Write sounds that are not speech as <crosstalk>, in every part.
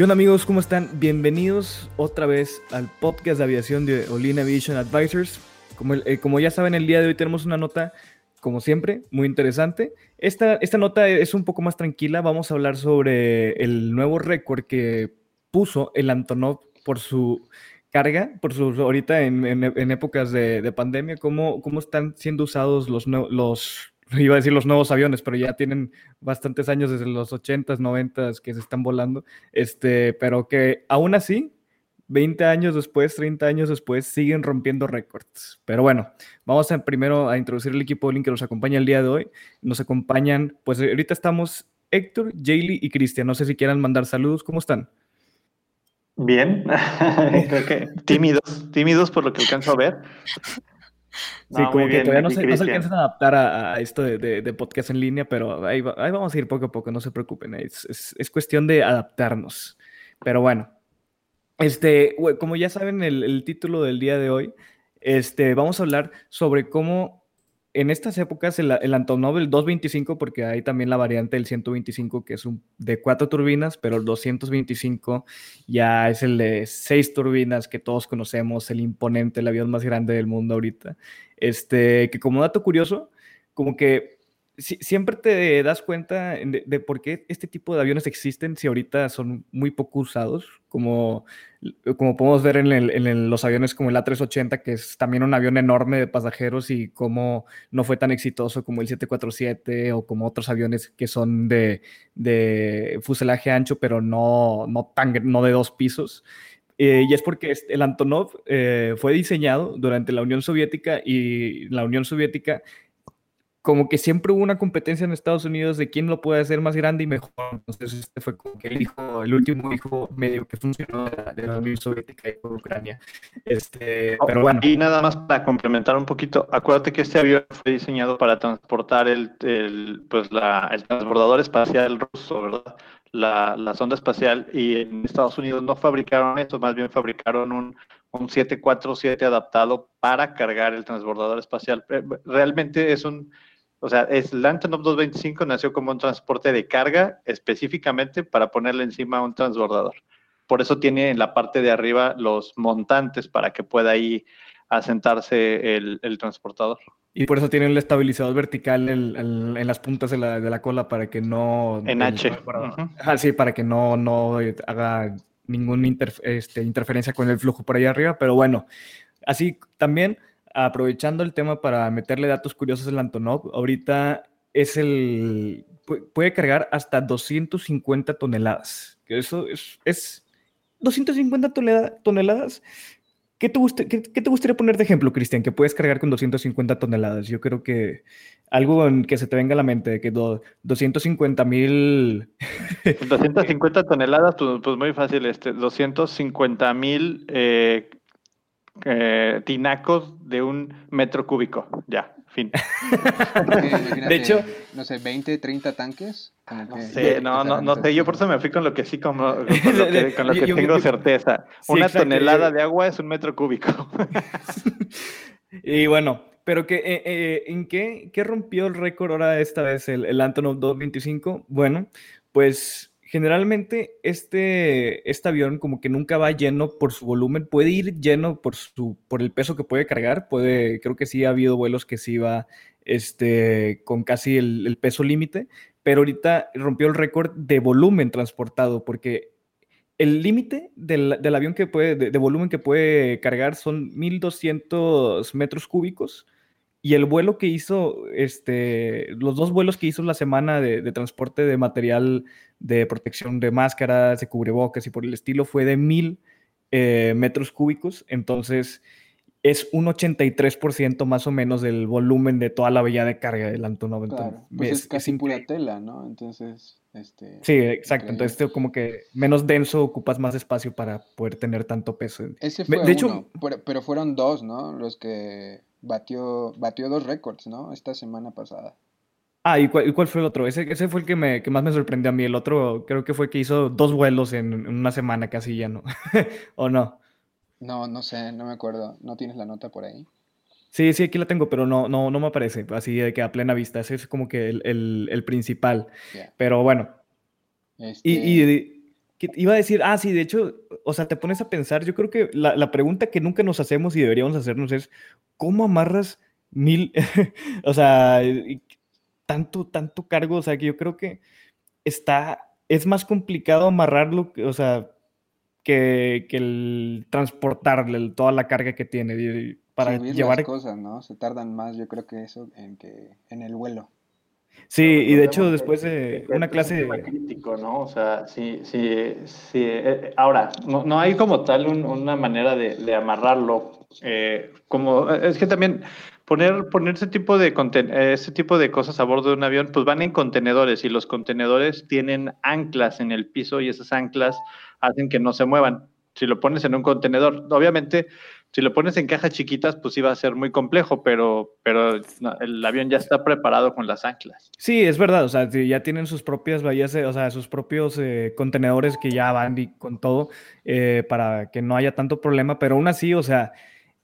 ¿Qué onda amigos? ¿Cómo están? Bienvenidos otra vez al podcast de aviación de Olin Aviation Advisors. Como, eh, como, ya saben, el día de hoy tenemos una nota, como siempre, muy interesante. Esta, esta nota es un poco más tranquila. Vamos a hablar sobre el nuevo récord que puso el Antonov por su carga, por su ahorita en, en, épocas de, de, pandemia, cómo, cómo están siendo usados los, los <laughs> iba a decir los nuevos aviones, pero ya tienen bastantes años desde los 80s, 90s que se están volando, este, pero que aún así, 20 años después, 30 años después, siguen rompiendo récords. Pero bueno, vamos a, primero a introducir el equipo Link que nos acompaña el día de hoy. Nos acompañan, pues ahorita estamos Héctor, Jaylee y Cristian. No sé si quieran mandar saludos, ¿cómo están? Bien, <laughs> creo que tímidos, tímidos por lo que alcanzo a ver. Sí, como que todavía no se, alcanzan a adaptar a, esto de, podcast en línea, pero ahí, vamos a ir poco a poco, no se preocupen. Es, es, cuestión de adaptarnos. Pero bueno, este, como ya saben el, el, título del día de hoy, este, vamos a hablar sobre cómo en estas épocas el, el, Antonov, el 225, porque hay también la variante del 125, que es un, de cuatro turbinas, pero el 225 ya es el de seis turbinas que todos conocemos, el imponente, el avión más grande del mundo ahorita. Este, que como dato curioso, como que siempre te das cuenta de, por qué este tipo de aviones existen si ahorita son muy poco usados, como, como podemos ver en, los aviones como el A380, que es también un avión enorme de pasajeros y cómo no fue tan exitoso como el 747 o como otros aviones que son de, fuselaje ancho, pero no, no, tan, no de dos pisos. Eh, y es porque el Antonov eh, fue diseñado durante la Unión Soviética y la Unión Soviética como que siempre hubo una competencia en Estados Unidos de quién lo puede hacer más grande y mejor. Entonces, este fue como que el hijo, el último hijo medio que funcionó de la, Unión Soviética y por Ucrania. Este, oh, pero bueno. Y nada más para complementar un poquito, acuérdate que este avión fue diseñado para transportar el, el pues la, el transbordador espacial ruso, ¿verdad? La, la sonda espacial, y en Estados Unidos no fabricaron eso, más bien fabricaron un, un 747 adaptado para cargar el transbordador espacial. Eh, realmente es un o sea, es, el Antonov 225 nació como un transporte de carga específicamente para ponerle encima a un transbordador. Por eso tiene en la parte de arriba los montantes para que pueda ahí asentarse el, transportador. Y por eso tiene el estabilizador vertical en, las puntas de la, cola para que no... En H. Ah, sí, para que no, no haga ninguna este, interferencia con el flujo por ahí arriba. Pero bueno, así también aprovechando el tema para meterle datos curiosos al Antonov, ahorita es el. puede cargar hasta 250 toneladas. Que eso es. es 250 toneladas. ¿Qué te, qué, te, gustaría poner de ejemplo, Cristian? Que puedes cargar con 250 toneladas. Yo creo que algo en que se te venga a la mente, que 250 mil... <laughs> 250 toneladas, pues, pues, muy fácil. Este, 250 mil eh, eh, tinacos de un metro cúbico. Ya, fin. <laughs> de hecho, no sé, 20, 30 tanques. No sé, no, no, no sé, yo por eso me fui con lo que sí, como, con <laughs> lo que, con lo que tengo certeza. <laughs> Una tonelada de agua es un metro cúbico. y bueno, pero que, eh, eh, ¿en qué, qué, rompió el récord ahora esta vez el, el Antonov 225? Bueno, pues generalmente este, este avión como que nunca va lleno por su volumen, puede ir lleno por, su, por el peso que puede cargar, puede, creo que sí ha habido vuelos que sí va este, con casi el, peso límite, pero ahorita rompió el récord de volumen transportado, porque el límite del, avión que puede, de, de, volumen que puede cargar son 1200 metros cúbicos, y el vuelo que hizo, este, los dos vuelos que hizo la semana de, transporte de material de protección de máscaras, de cubrebocas y por el estilo fue de mil eh, metros cúbicos. Entonces, es un 83% más o menos del volumen de toda la vía de carga del Antonov. Claro, pues es, casi pura tela, ¿no? Entonces, este... Sí, exacto. Entonces, como que menos denso, ocupas más espacio para poder tener tanto peso. Ese fue de hecho, pero fueron dos, ¿no? Los que batió, batió dos récords, ¿no? Esta semana pasada. Ah, ¿y cuál, fue el otro? Ese, ese fue el que, me, que más me sorprendió a mí. El otro creo que fue que hizo dos vuelos en, una semana casi ya, ¿no? <laughs> ¿O no? No, no sé, no me acuerdo. ¿No tienes la nota por ahí? Sí, sí, aquí la tengo, pero no, no, no me aparece así de que a plena vista. Ese es como que el, principal. Pero bueno. Y, este iba a decir, ah, sí, de hecho, o sea, te pones a pensar, yo creo que la, la pregunta que nunca nos hacemos y deberíamos hacernos es, ¿cómo amarras mil, <laughs> o sea, tanto, tanto cargo? O sea, que yo creo que está, es más complicado amarrarlo, o sea, que, el transportarle toda la carga que tiene para llevar las cosas, ¿no? Se tardan más, yo creo que eso en que en el vuelo. Sí, y de hecho después de una clase de... crítico, ¿no? O sea, sí, sí, sí. Eh, ahora, no, hay como tal una manera de, amarrarlo. Eh, como, es que también poner, poner ese, tipo de ese tipo de cosas a bordo de un avión, pues van en contenedores y los contenedores tienen anclas en el piso y esas anclas hacen que no se muevan. Si lo pones en un contenedor, obviamente, si lo pones en cajas chiquitas, pues va a ser muy complejo, pero, pero el avión ya está preparado con las anclas. Sí, es verdad, o sea, ya tienen sus propias bahías, o sea, sus propios eh, contenedores que ya van y con todo eh, para que no haya tanto problema, pero aún así, o sea,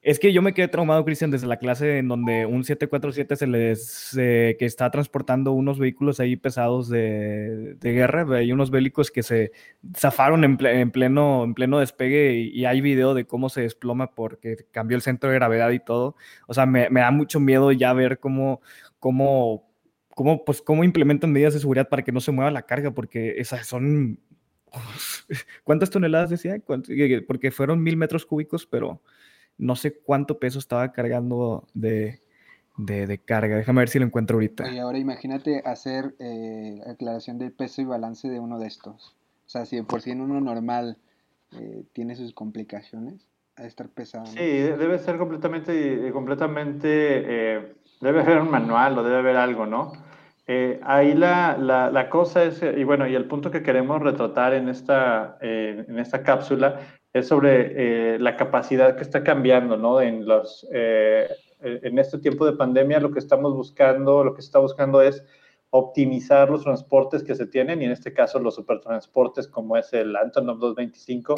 es que yo me quedé traumado, Cristian, desde la clase en donde un 747 se les que está transportando unos vehículos ahí pesados de, guerra, hay unos bélicos que se zafaron en, pleno, en pleno despegue y, hay video de cómo se desploma porque cambió el centro de gravedad y todo. O sea, me, da mucho miedo ya ver cómo, cómo, cómo, pues, cómo implementan medidas de seguridad para que no se mueva la carga, porque esas son <laughs> ¿Cuántas toneladas decía? Porque fueron mil metros cúbicos, pero no sé cuánto peso estaba cargando de, carga. Déjame ver si lo encuentro ahorita. Y ahora imagínate hacer eh, aclaración del peso y balance de uno de estos. O sea, si por sí en uno normal eh, tiene sus complicaciones, a estar pesado. Sí, debe ser completamente, completamente, eh, debe haber un manual o debe haber algo, ¿no? ahí la, la, cosa es, y bueno, y el punto que queremos retratar en esta, en esta cápsula es sobre eh, la capacidad que está cambiando, ¿no? En, los, eh, en este tiempo de pandemia lo que estamos buscando, lo que se está buscando es optimizar los transportes que se tienen y en este caso los supertransportes como es el Antonov 225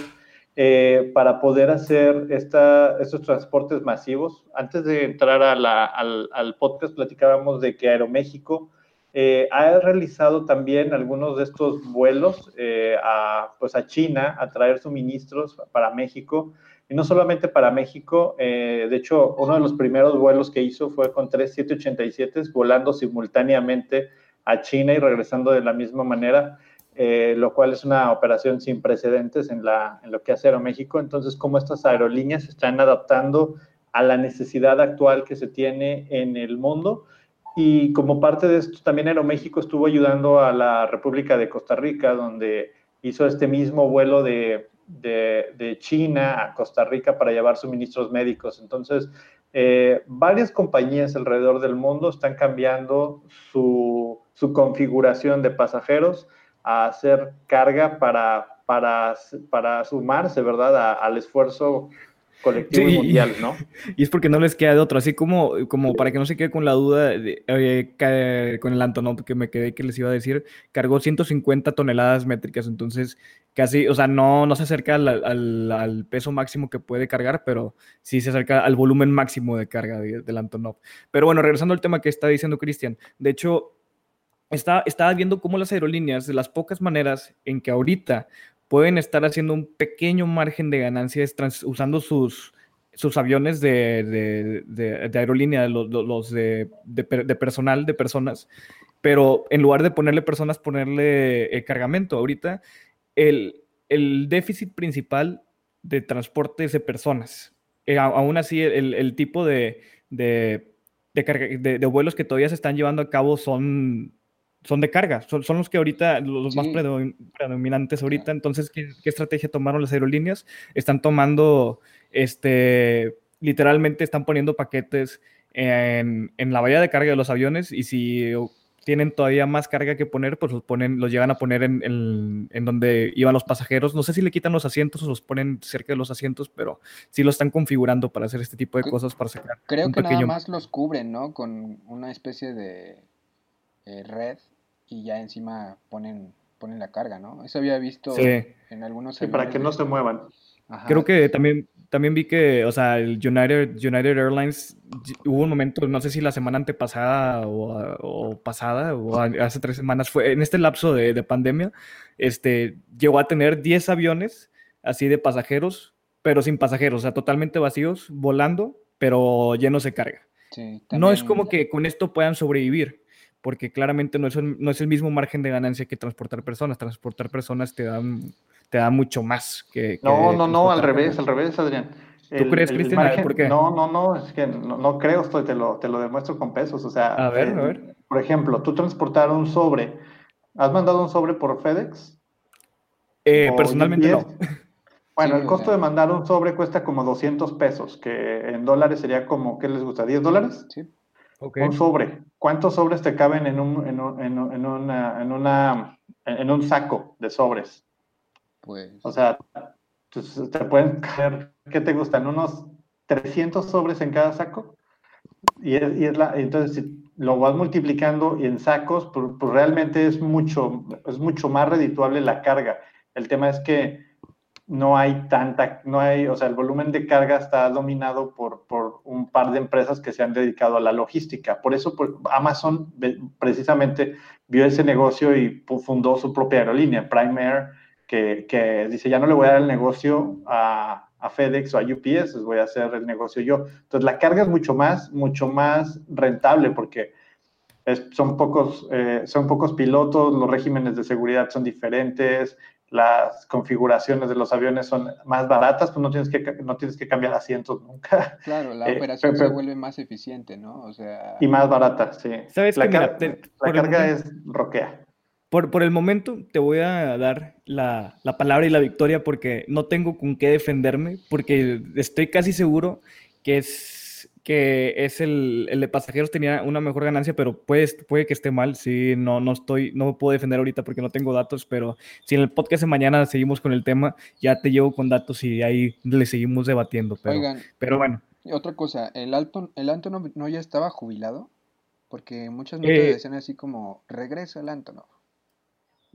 eh, para poder hacer esta, estos transportes masivos. Antes de entrar a la, al, al, podcast platicábamos de que Aeroméxico eh, ha realizado también algunos de estos vuelos eh, a, pues a China a traer suministros para México. Y no solamente para México, eh, de hecho, uno de los primeros vuelos que hizo fue con tres 787 volando simultáneamente a China y regresando de la misma manera, lo cual es una operación sin precedentes en, la, en lo que hace Aeroméxico. Entonces, cómo estas aerolíneas se están adaptando a la necesidad actual que se tiene en el mundo y como parte de esto, también Aeroméxico estuvo ayudando a la República de Costa Rica, donde hizo este mismo vuelo de, de, China a Costa Rica para llevar suministros médicos. Entonces, eh, varias compañías alrededor del mundo están cambiando su, su configuración de pasajeros a hacer carga para, para, para sumarse, ¿verdad?, al esfuerzo colectivo mundial, ¿no? <laughs> Y es porque no les queda de otro, así como, como para que no se quede con la duda de, con el Antonov que me quedé que les iba a decir, cargó 150 toneladas métricas, entonces casi, o sea, no, no se acerca al, peso máximo que puede cargar, pero sí se acerca al volumen máximo de carga del Antonov. Pero bueno, regresando al tema que está diciendo Cristian, de hecho, estaba, estaba viendo cómo las aerolíneas, de las pocas maneras en que ahorita pueden estar haciendo un pequeño margen de ganancias usando sus, sus aviones de, de, aerolínea, los, de, personal, de personas, pero en lugar de ponerle personas, ponerle eh, cargamento. Ahorita el, el, déficit principal de transporte es de personas. Eh, aún así, el, tipo de, de, de, vuelos que todavía se están llevando a cabo son son de carga, son, son los que ahorita, los más predominantes ahorita. Entonces, ¿qué, estrategia tomaron las aerolíneas? Están tomando este literalmente están poniendo paquetes en, en, la valla de carga de los aviones y si tienen todavía más carga que poner, pues los, ponen, los llegan a poner en, en, donde iban los pasajeros. No sé si le quitan los asientos o los ponen cerca de los asientos, pero sí lo están configurando para hacer este tipo de cosas para sacar. Creo que nada más los cubren, ¿no? Con una especie de eh, red y ya encima ponen, ponen la carga, ¿no? Eso había visto en algunos. Sí, para que no se muevan. Creo que también también vi que, o sea, el United, United Airlines, hubo un momento, no sé si la semana antepasada o, pasada, o hace tres semanas, fue en este lapso de, pandemia, este, llegó a tener 10 aviones así de pasajeros, pero sin pasajeros, o sea, totalmente vacíos, volando, pero llenos de carga. No es como que con esto puedan sobrevivir, porque claramente no es, no es el mismo margen de ganancia que transportar personas. Transportar personas te dan te da mucho más que... no, no, no, al revés, al revés, Adrián. ¿Tú crees, Cristian? ¿Por qué? No, no, no, es que no, creo, estoy, te, lo, te lo demuestro con pesos. O sea, a ver, a ver. Por ejemplo, tú transportar un sobre, ¿has mandado un sobre por FedEx? Eh, personalmente no. Bueno, el costo de mandar un sobre cuesta como 200 pesos, que en dólares sería como, ¿qué les gusta? ¿10 dólares? Sí. Okay. Un sobre. ¿Cuántos sobres te caben en un, en, un, en, una, en, una, en un saco de sobres? Pues. O sea, pues, te pueden caer, ¿qué te gustan? ¿Unos 300 sobres en cada saco? Y, es, la, entonces, si lo vas multiplicando y en sacos, pues, pues, realmente es mucho, es mucho más redituable la carga. El tema es que no hay tanta, no hay, o sea, el volumen de carga está dominado por, por un par de empresas que se han dedicado a la logística. Por eso pues, Amazon precisamente vio ese negocio y fundó su propia aerolínea, Prime Air, que, dice, ya no le voy a dar el negocio a, FedEx o a UPS, les voy a hacer el negocio yo. Entonces, la carga es mucho más, mucho más rentable porque son, pocos, eh, son pocos pilotos, los regímenes de seguridad son diferentes, las configuraciones de los aviones son más baratas, pues no tienes que, no tienes que cambiar asientos nunca. Claro, la <laughs> eh, operación se vuelve más eficiente, ¿no? O sea... Y más barata, sí. ¿Sabes la, la carga es roquea. Por, el momento te voy a dar la, palabra y la victoria porque no tengo con qué defenderme, porque estoy casi seguro que es, que es el, de pasajeros tenía una mejor ganancia, pero puede, puede que esté mal. Sí, no, no estoy, no me puedo defender ahorita porque no tengo datos, pero si en el podcast de mañana seguimos con el tema, ya te llevo con datos y ahí le seguimos debatiendo. Pero, Oigan, pero bueno. Otra cosa, ¿el, Alto, el Antonov no ya estaba jubilado? Porque muchas notas eh, decían así como, regresa el Antonov.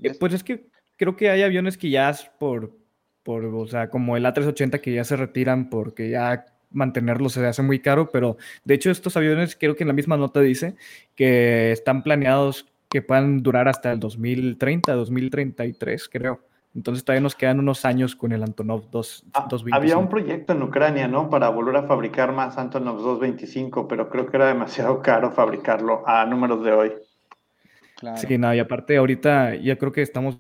Eh, pues es que creo que hay aviones que ya por, por, o sea, como el A380 que ya se retiran porque ya mantenerlos se hace muy caro, pero de hecho estos aviones creo que en la misma nota dice que están planeados que puedan durar hasta el 2030, 2033, creo. Entonces todavía nos quedan unos años con el Antonov 2, ah, Había un proyecto en Ucrania, ¿no? Para volver a fabricar más Antonov 225, pero creo que era demasiado caro fabricarlo a números de hoy. Sí, nada, y aparte ahorita ya creo que estamos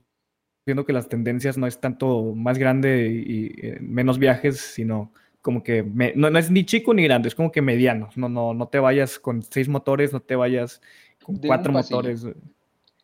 viendo que las tendencias no es tanto más grande y, eh, menos viajes, sino como que no, es ni chico ni grande, es como que mediano. No, no, no te vayas con seis motores, no te vayas con cuatro motores.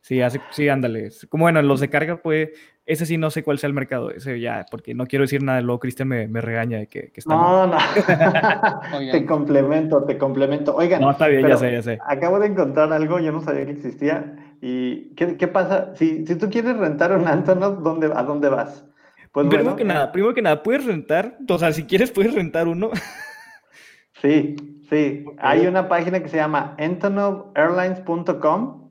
Sí, así, sí, ándale. Como bueno, los de carga, pues, ese sí no sé cuál sea el mercado, ese ya, porque no quiero decir nada, luego Cristian me, me, regaña de que, que está No, no. <laughs> <laughs> te complemento, te complemento. Oigan, no, está bien, ya sé, ya sé. Acabo de encontrar algo, yo no sabía que existía. ¿Y qué, qué pasa? Si, si tú quieres rentar un Antonov, ¿dónde, ¿a dónde vas? Pues primero que nada, primero que nada, puedes rentar, o sea, si quieres puedes rentar uno. <laughs> sí, sí. Hay una página que se llama antonovairlines.com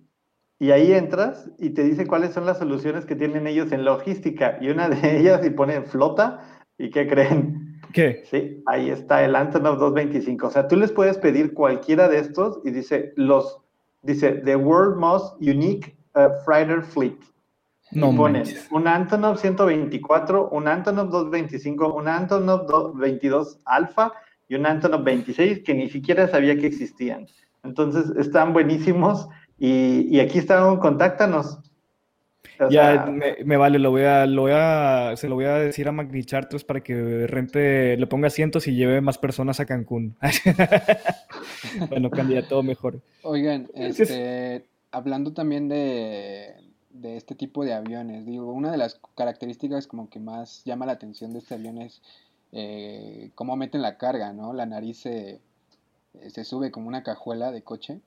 y ahí entras y te dice cuáles son las soluciones que tienen ellos en logística. Y una de <laughs> ellas, y pone flota, ¿y qué creen? ¿Qué? Sí, ahí está el Antonov 225. O sea, tú les puedes pedir cualquiera de estos y dice los dice The World Most Unique uh, Freighter Fleet. No pones un Antonov 124, un Antonov 225, un Antonov 22 Alpha y un Antonov 26 que ni siquiera sabía que existían. Entonces están buenísimos y, y aquí están, contáctanos ya me, vale, lo voy a, lo voy a, se lo voy a decir a Magni Charters para que rente, le ponga asientos y lleve más personas a Cancún. <laughs> bueno, candidato mejor. Oigan, este, hablando también de, de este tipo de aviones, digo, una de las características como que más llama la atención de este avión es eh, cómo meten la carga, ¿no? La nariz se, se sube como una cajuela de coche.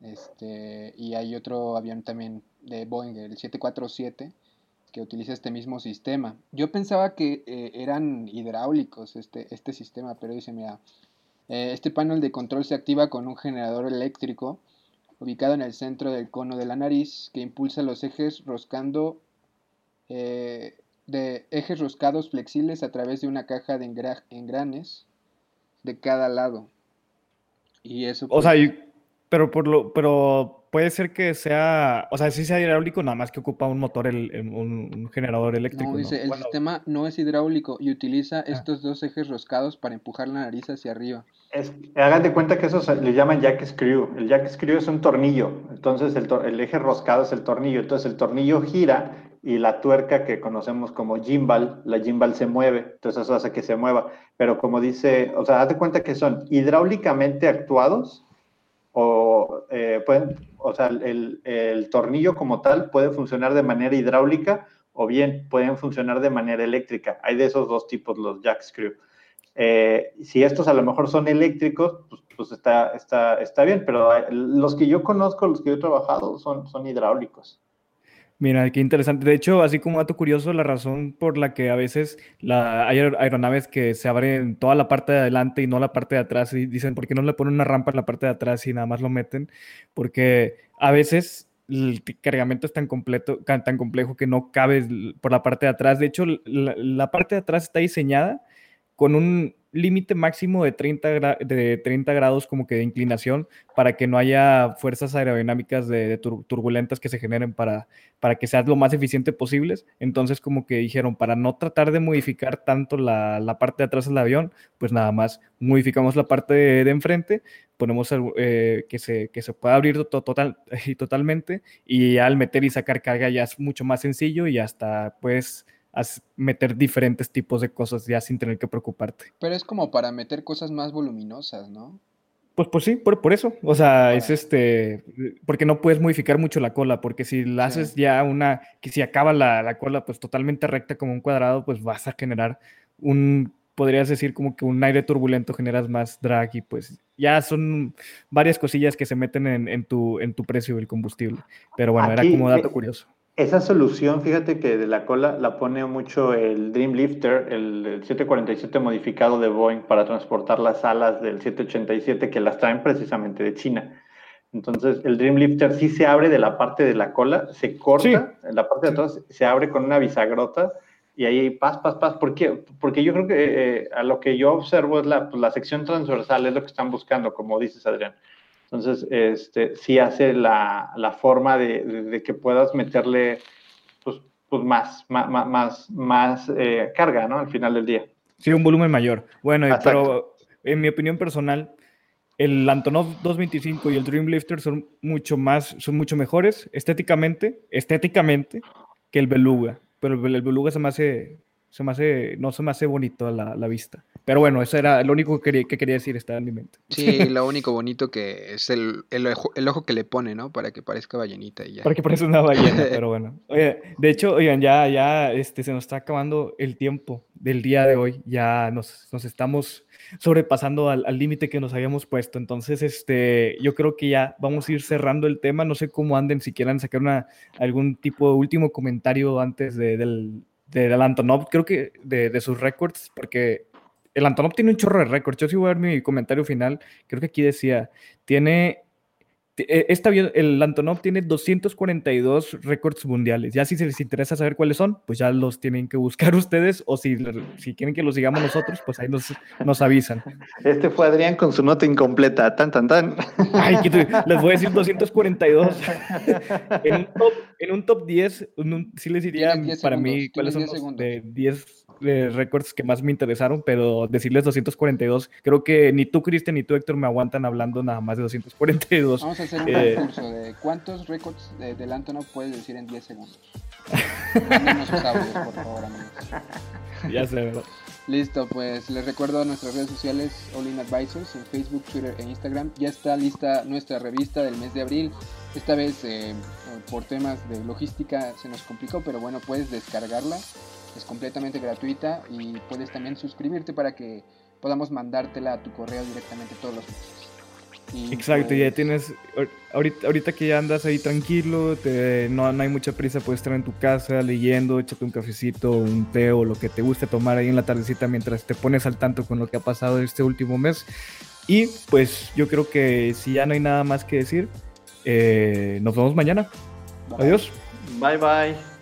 Este, y hay otro avión también de Boeing, el 747, que utiliza este mismo sistema. Yo pensaba que eh, eran hidráulicos este, este sistema, pero dice, mira, eh, este panel de control se activa con un generador eléctrico ubicado en el centro del cono de la nariz que impulsa los ejes roscando eh, de ejes roscados flexibles a través de una caja de engranes de cada lado. Y eso. O sea, pues pero por lo, pero puede ser que sea, o sea, sí sea hidráulico, nada más que ocupa un motor, el, un, generador eléctrico. No, dice, el sistema no es hidráulico y utiliza ah. estos dos ejes roscados para empujar la nariz hacia arriba. Es, hagan de cuenta que eso le llaman jack screw. El jack screw es un tornillo, entonces el, el eje roscado es el tornillo, entonces el tornillo gira y la tuerca que conocemos como gimbal, la gimbal se mueve, entonces eso hace que se mueva. Pero como dice, o sea, haz de cuenta que son hidráulicamente actuados o eh, pueden, o sea, el, el, tornillo como tal puede funcionar de manera hidráulica o bien pueden funcionar de manera eléctrica. Hay de esos dos tipos los jack screw. Eh, si estos a lo mejor son eléctricos, pues, pues, está, está, está bien, pero los que yo conozco, los que yo he trabajado, son, son hidráulicos. Mira, qué interesante. De hecho, así como dato curioso, la razón por la que a veces la, hay aeronaves que se abren toda la parte de adelante y no la parte de atrás, y dicen, ¿por qué no le ponen una rampa en la parte de atrás y nada más lo meten? Porque a veces el cargamento es tan completo, tan complejo que no cabe por la parte de atrás. De hecho, la parte de atrás está diseñada con un límite máximo de 30, de 30 grados como que de inclinación para que no haya fuerzas aerodinámicas de, turbulentas que se generen para, para que sea lo más eficiente posible. Entonces como que dijeron, para no tratar de modificar tanto la, parte de atrás del avión, pues nada más modificamos la parte de, enfrente, ponemos eh, que, se, que se pueda abrir total, <laughs> y totalmente y al meter y sacar carga ya es mucho más sencillo y hasta pues meter diferentes tipos de cosas ya sin tener que preocuparte. Pero es como para meter cosas más voluminosas, ¿no? Pues, pues sí, por, por eso. O sea, es este, porque no puedes modificar mucho la cola, porque si la haces ya una, que si acaba la, la, cola pues totalmente recta como un cuadrado, pues vas a generar un, podrías decir como que un aire turbulento generas más drag y pues ya son varias cosillas que se meten en, en tu, en tu precio del combustible. Pero bueno, era como dato curioso. Esa solución, fíjate que de la cola la pone mucho el Dream Lifter, el, 747 modificado de Boeing para transportar las alas del 787 que las traen precisamente de China. Entonces, el Dream Lifter sí se abre de la parte de la cola, se corta, en la parte de atrás se abre con una bisagrota y ahí paz, paz, paz. ¿Por qué? Porque yo creo que eh, a lo que yo observo es la, pues, la sección transversal, es lo que están buscando, como dices, Adrián. Entonces, este, sí hace la, la forma de, de, que puedas meterle pues, pues más, más, más, más eh, carga, ¿no? Al final del día. Sí, un volumen mayor. Bueno, pero en mi opinión personal, el Antonov 225 y el Dreamlifter son mucho más, son mucho mejores estéticamente, estéticamente, que el Beluga. Pero el, el Beluga se me hace se me hace, no se me hace bonito la, la vista. Pero bueno, eso era lo único que quería, que quería decir, estaba en mi mente. Sí, lo <laughs> único bonito que es el, el, ojo, el ojo que le pone, ¿no? Para que parezca ballenita y ya. Para que parezca una ballena, <laughs> pero bueno. Oye, de hecho, oigan, ya, ya este, se nos está acabando el tiempo del día de hoy. Ya nos, nos estamos sobrepasando al límite que nos habíamos puesto. Entonces, este, yo creo que ya vamos a ir cerrando el tema. No sé cómo anden, si quieran sacar una, algún tipo de último comentario antes de, del del Antonov, creo que de, de sus récords, porque el Antonov tiene un chorro de récords. Yo sí voy a ver mi comentario final. Creo que aquí decía, tiene Esta, el Antonov tiene 242 récords mundiales. Ya si se les interesa saber cuáles son, pues ya los tienen que buscar <laughs> ustedes o si, si quieren que los sigamos nosotros, pues ahí nos, nos avisan. Este fue Adrián con su nota incompleta. Tan, tan, tan. Ay, les voy a decir 242. <laughs> en, un top, en un top 10, sí les diría para mí cuáles son los de 10 récords que más me interesaron, pero decirles 242, creo que ni tú, Cristian, ni tú, Héctor, me aguantan hablando nada más de 242. Vamos a hacer un eh, concurso de cuántos récords de, del Antonov puedes decir en 10 segundos. por favor, Ya sé, ¿verdad? Listo, pues les recuerdo a nuestras redes sociales All In Advisors en Facebook, Twitter e Instagram. Ya está lista nuestra revista del mes de abril. Esta vez eh, por temas de logística se nos complicó, pero bueno, puedes descargarla Es completamente gratuita y puedes también suscribirte para que podamos mandártela a tu correo directamente todos los meses. Exacto, ya pues tienes, ahorita, ahorita que ya andas ahí tranquilo, te, no, no, hay mucha prisa, puedes estar en tu casa leyendo, échate un cafecito, un té o lo que te guste tomar ahí en la tardecita mientras te pones al tanto con lo que ha pasado este último mes. Y pues yo creo que si ya no hay nada más que decir, eh, nos vemos mañana. Adiós. Bye bye.